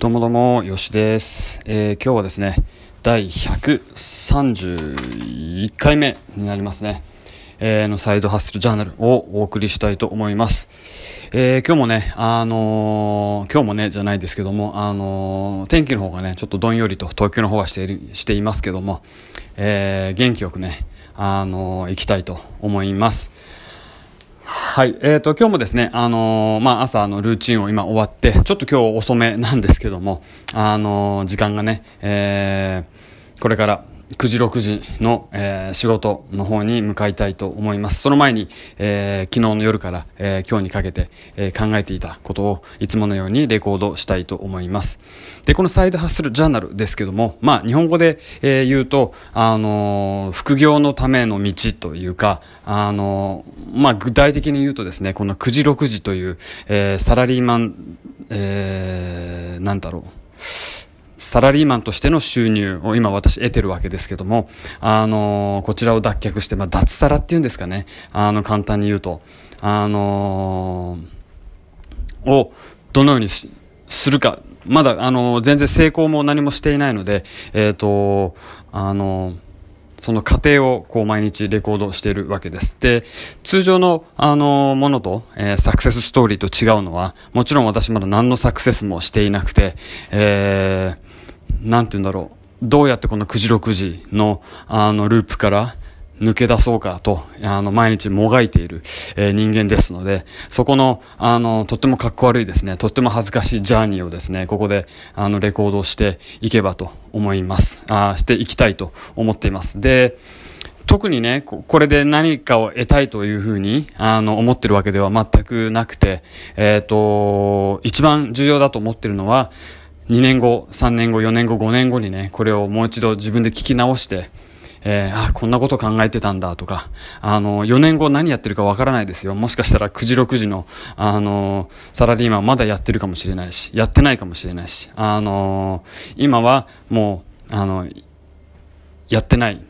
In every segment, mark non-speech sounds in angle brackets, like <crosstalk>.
どうもどうも、よしです。えー、今日はですね、第131回目になりますね。えー、のサイドハッスルジャーナルをお送りしたいと思います。えー、今日もね、あのー、今日もね、じゃないですけども、あのー、天気の方がね、ちょっとどんよりと東京の方はしている、していますけども、えー、元気よくね、あのー、行きたいと思います。はい。えっ、ー、と、今日もですね、あのー、まあ、朝のルーチンを今終わって、ちょっと今日遅めなんですけども、あのー、時間がね、えー、これから9時6時の、えー、仕事の方に向かいたいと思います。その前に、えー、昨日の夜から、えー、今日にかけて、え、考えていたことをいつものようにレコードしたいと思います。で、このサイドハッスルジャーナルですけども、まあ、日本語で、え、言うと、あの、副業のための道というか、あの、まあ、具体的に言うとですね、この9時6時という、え、サラリーマン、えー、なんだろう。サラリーマンとしての収入を今私得てるわけですけども、あのこちらを脱却して、まあ、脱サラっていうんですかね、あの、簡単に言うと、あのをどのようにするか、まだ、あの全然成功も何もしていないので、えっ、ー、と、あのその過程をこう毎日レコードしているわけです。で、通常のあのものと、えー、サクセスストーリーと違うのは、もちろん私まだ何のサクセスもしていなくて、えーなんて言うんだろう、どうやってこの9時6時の、あの、ループから抜け出そうかと、あの、毎日もがいている、えー、人間ですので、そこの、あの、とってもかっこ悪いですね、とっても恥ずかしいジャーニーをですね、ここで、あの、レコードしていけばと思います。あしていきたいと思っています。で、特にね、これで何かを得たいというふうに、あの、思ってるわけでは全くなくて、えっ、ー、と、一番重要だと思ってるのは、2年後、3年後、4年後、5年後にね、これをもう一度自分で聞き直して、えー、あ、こんなこと考えてたんだとか、あの、4年後何やってるかわからないですよ。もしかしたら9時6時の、あの、サラリーマンまだやってるかもしれないし、やってないかもしれないし、あの、今はもう、あの、やってない。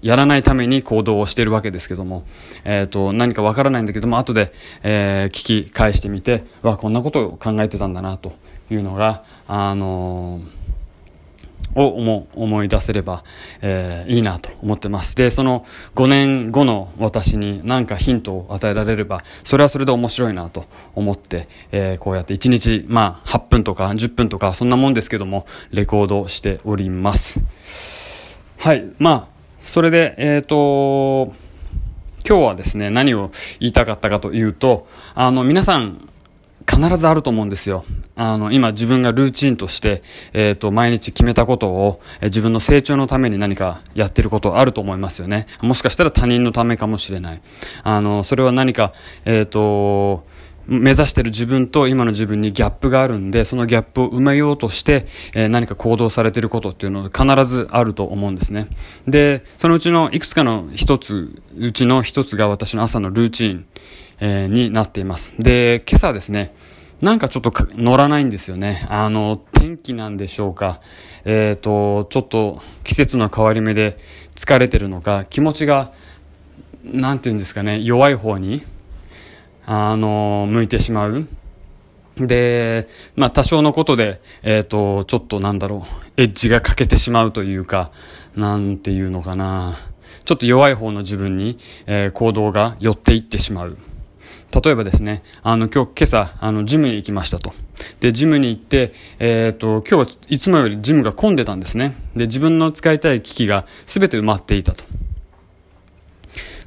やらないために行動をしているわけですけども、えっ、ー、と、何かわからないんだけども、後で、えー、聞き返してみて、わ、こんなことを考えてたんだな、というのが、あのー、を思思い出せれば、えー、いいなと思ってます。で、その5年後の私に何かヒントを与えられれば、それはそれで面白いなと思って、えー、こうやって1日、まあ、8分とか10分とか、そんなもんですけども、レコードしております。はい、まあ、それで、えっ、ー、と、今日はですね、何を言いたかったかというと、あの、皆さん、必ずあると思うんですよ。あの、今自分がルーチンとして、えっ、ー、と、毎日決めたことを、えー、自分の成長のために何かやってることあると思いますよね。もしかしたら他人のためかもしれない。あの、それは何か、えっ、ー、と、目指してる自分と今の自分にギャップがあるんで、そのギャップを埋めようとして、えー、何か行動されてることっていうのは必ずあると思うんですね。で、そのうちのいくつかの一つ、うちの一つが私の朝のルーチン、えー、になっています。で、今朝ですね、なんかちょっと乗らないんですよね。あの、天気なんでしょうか。えっ、ー、と、ちょっと季節の変わり目で疲れてるのか、気持ちが、なんていうんですかね、弱い方に、あの、向いてしまう。で、まあ多少のことで、えっ、ー、と、ちょっとなんだろう、エッジが欠けてしまうというか、なんていうのかな。ちょっと弱い方の自分に、えー、行動が寄っていってしまう。例えばですね、あの、今日、今朝、あの、ジムに行きましたと。で、ジムに行って、えっ、と、今日はいつもよりジムが混んでたんですね。で、自分の使いたい機器が全て埋まっていたと。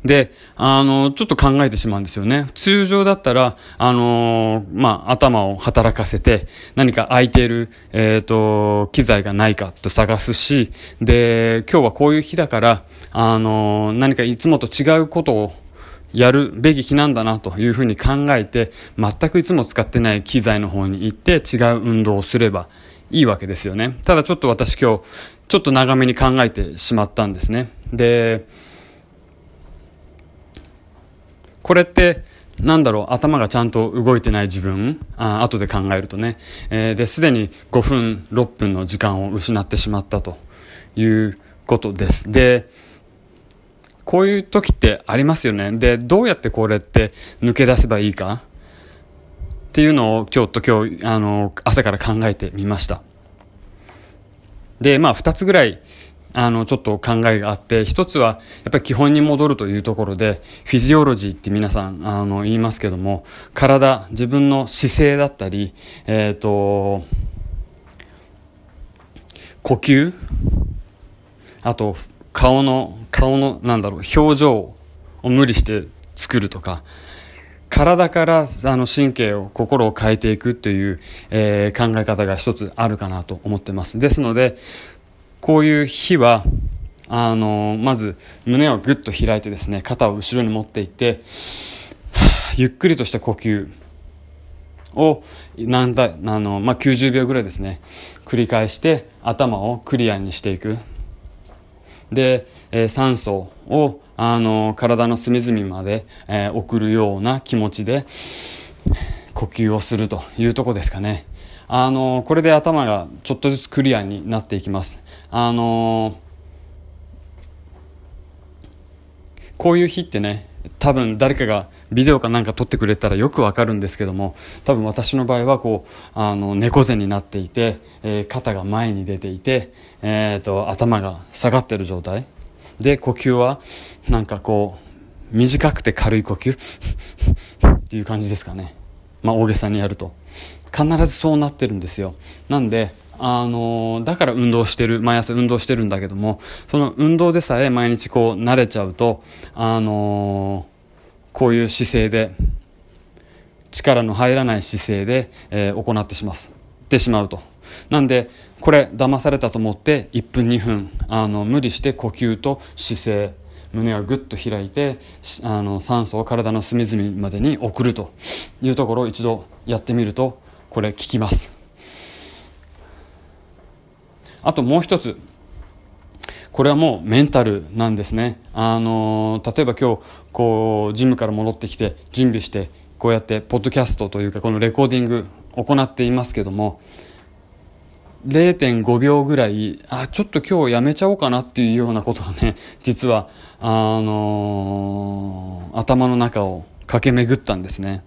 で、あの、ちょっと考えてしまうんですよね。通常だったら、あのまあ、頭を働かせて、何か空いている、えっ、ー、と、機材がないかと探すし、で、今日はこういう日だから、あの何かいつもと違うことをやるべき日なんだなというふうに考えて、全くいつも使ってない機材の方に行って違う運動をすればいいわけですよね。ただちょっと私今日、ちょっと長めに考えてしまったんですね。で、これって、なんだろう、頭がちゃんと動いてない自分、あ後で考えるとね、えー、で、すでに5分、6分の時間を失ってしまったということです。で、こういう時ってありますよね。で、どうやってこれって抜け出せばいいか？っていうのをちょっと今日、あの、朝から考えてみました。で、まあ、2つぐらい、あの、ちょっと考えがあって、一つは、やっぱり基本に戻るというところで、フィジオロジーって皆さん、あの、言いますけども、体、自分の姿勢だったり、えっ、ー、と、呼吸あと、顔の、顔の、なんだろう、表情を無理して作るとか、体からあの神経を心を変えていくという、えー、考え方が一つあるかなと思ってます。ですのでこういう日はあのまず胸をぐっと開いてですね肩を後ろに持っていってゆっくりとした呼吸をなんだあの、まあ、90秒ぐらいですね繰り返して頭をクリアにしていく。で、えー、酸素をあの体の隅々まで、えー、送るような気持ちで呼吸をするというとこですかね。あのこれで頭がちょっとずつクリアになっていきます。あのこういう日ってね多分誰かがビデオかなんか撮ってくれたらよくわかるんですけども多分私の場合はこうあの猫背になっていて、えー、肩が前に出ていて、えーと、頭が下がってる状態。で呼吸はなんかこう短くて軽い呼吸。<laughs> っていう感じですかね。まあ大げさにやると。必ずそうなってるんですよ。なんであのだから運動してる毎朝運動してるんだけどもその運動でさえ毎日こう慣れちゃうとあのこういう姿勢で力の入らない姿勢で、えー、行ってしまってしまうと。なんでこれ騙されたと思って1分2分あの無理して呼吸と姿勢胸をぐっと開いてあの酸素を体の隅々までに送ると。いうところを一度やってみるとこれ効きます。あともう一つこれはもうメンタルなんですね。あの例えば今日こうジムから戻ってきて準備してこうやってポッドキャストというかこのレコーディング行っていますけども0.5秒ぐらいあちょっと今日やめちゃおうかなっていうようなことがね <laughs> 実はあの、頭の中を駆け巡ったんですね。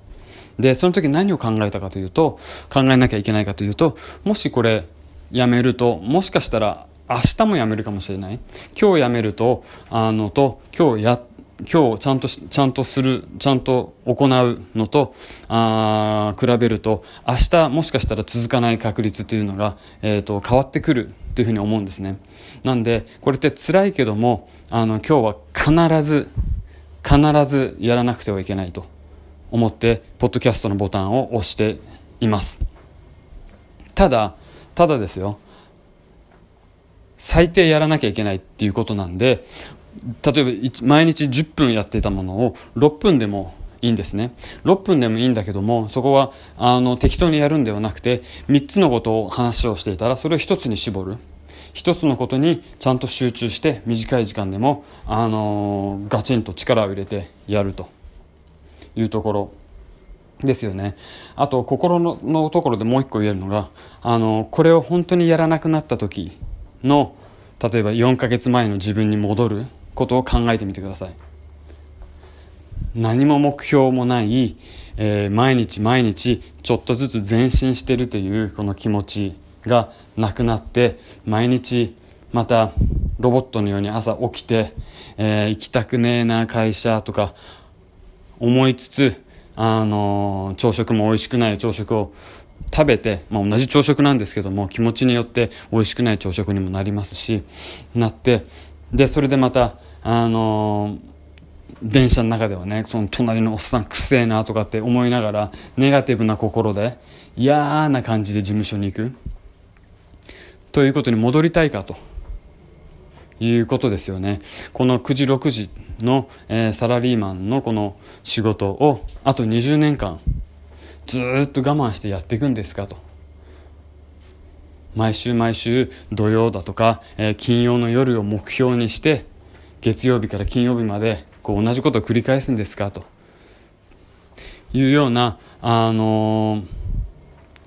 でその時何を考えたかというと考えなきゃいけないかというともしこれやめるともしかしたら明日も辞めるかもしれない。今日辞めるとあのと今日や今日ちゃんとちゃんとするちゃんと行うのとあ比べると明日もしかしたら続かない確率というのが、えーと、変わってくるというふうに思うんですね。なんでこれって辛いけどもあの今日は必ず必ずやらなくてはいけないと思ってポッドキャストのボタンを押しています。ただただですよ。最低やらなきゃいけないっていうことなんで例えば毎日10分やっていたものを6分でもいいんですね。6分でもいいんだけどもそこはあの適当にやるんではなくて3つのことを話をしていたらそれを1つに絞る。1つのことにちゃんと集中して短い時間でも、あのガチンと力を入れてやると。いうところ。ですよね。あと心ののところでもう一個言えるのがあのこれを本当にやらなくなった時の例えば4ヶ月前の自分に戻ることを考えてみてください。何も目標もない、えー、毎日毎日ちょっとずつ前進してるというこの気持ちがなくなって毎日またロボットのように朝起きて、えー、行きたくねえな会社とか思いつつ、あの、朝食も美味しくない朝食を食べて、まあ、同じ朝食なんですけども気持ちによって美味しくない朝食にもなりますしなってでそれでまたあのー、電車の中ではねその隣のおっさんくせえなとかって思いながらネガティブな心で嫌な感じで事務所に行く。ということに戻りたいかと。いうことですよね。この9時6時の、えー、サラリーマンのこの仕事をあと20年間ずっと我慢してやっていくんですかと。毎週毎週土曜だとか、えー、金曜の夜を目標にして月曜日から金曜日までこう同じことを繰り返すんですかと。いうような、あのー、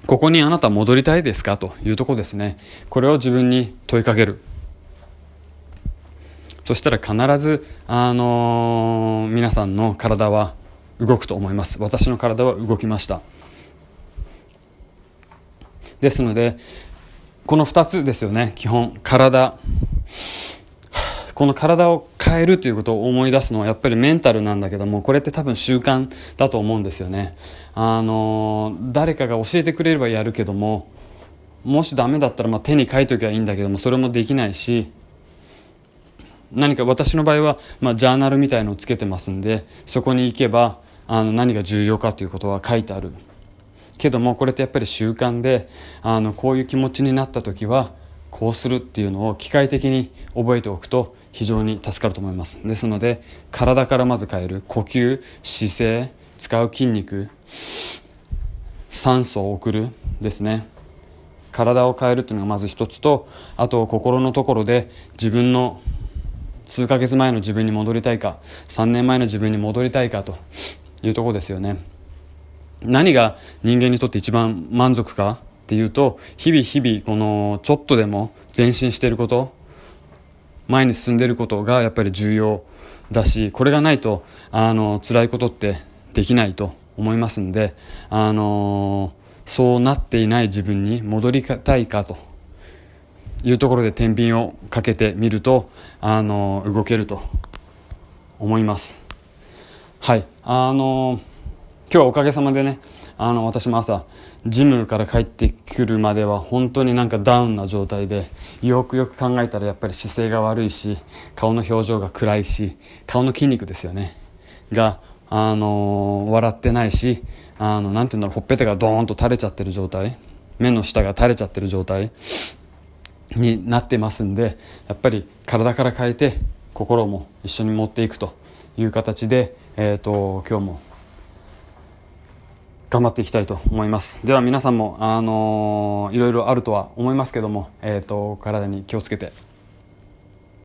ここにあなた戻りたいですかと。いうとこですね。これを自分に問いかける。そしたら必ず、あのー、皆さんの体は動くと思います。私の体は動きました。ですのでこの2つですよね。基本体。この体を変えるということを思い出すのはやっぱりメンタルなんだけどもこれって多分習慣だと思うんですよね。あの誰かが教えてくれればやるけどももしダメだったらまあ手に書いときゃいいんだけどもそれもできないし何か私の場合は、まあ、ジャーナルみたいのをつけてますんでそこに行けばあの何が重要かということは書いてある。けどもこれってやっぱり習慣であのこういう気持ちになった時はこうするっていうのを機械的に覚えておくと非常に助かると思います。ですので体からまず変える呼吸姿勢使う筋肉酸素を送るですね。体を変えるというのがまず一つとあと心のところで自分の数ヶ月前の自分に戻りたいか3年前の自分に戻りたいかというとこですよね。何が人間にとって一番満足かっていうと日々日々このちょっとでも前進していること前に進んでいることがやっぱり重要だしこれがないとあの辛いことってできないと思いますんであのそうなっていない自分に戻りたいかというところで天秤をかけてみるとあの動けると思います。はい。あの今日はおかげさまでねあの私も朝ジムから帰ってくるまでは本当になんかダウンな状態でよくよく考えたらやっぱり姿勢が悪いし顔の表情が暗いし顔の筋肉ですよね。が、あの、笑ってないしあのなんていうんだろうほっぺたがドーンと垂れちゃってる状態目の下が垂れちゃってる状態になってますんでやっぱり体から変えて心も一緒に持っていくという形で、えーと今日も頑張っていきたいと思います。では皆さんも、あのー、いろいろあるとは思いますけども、えーと、体に気をつけて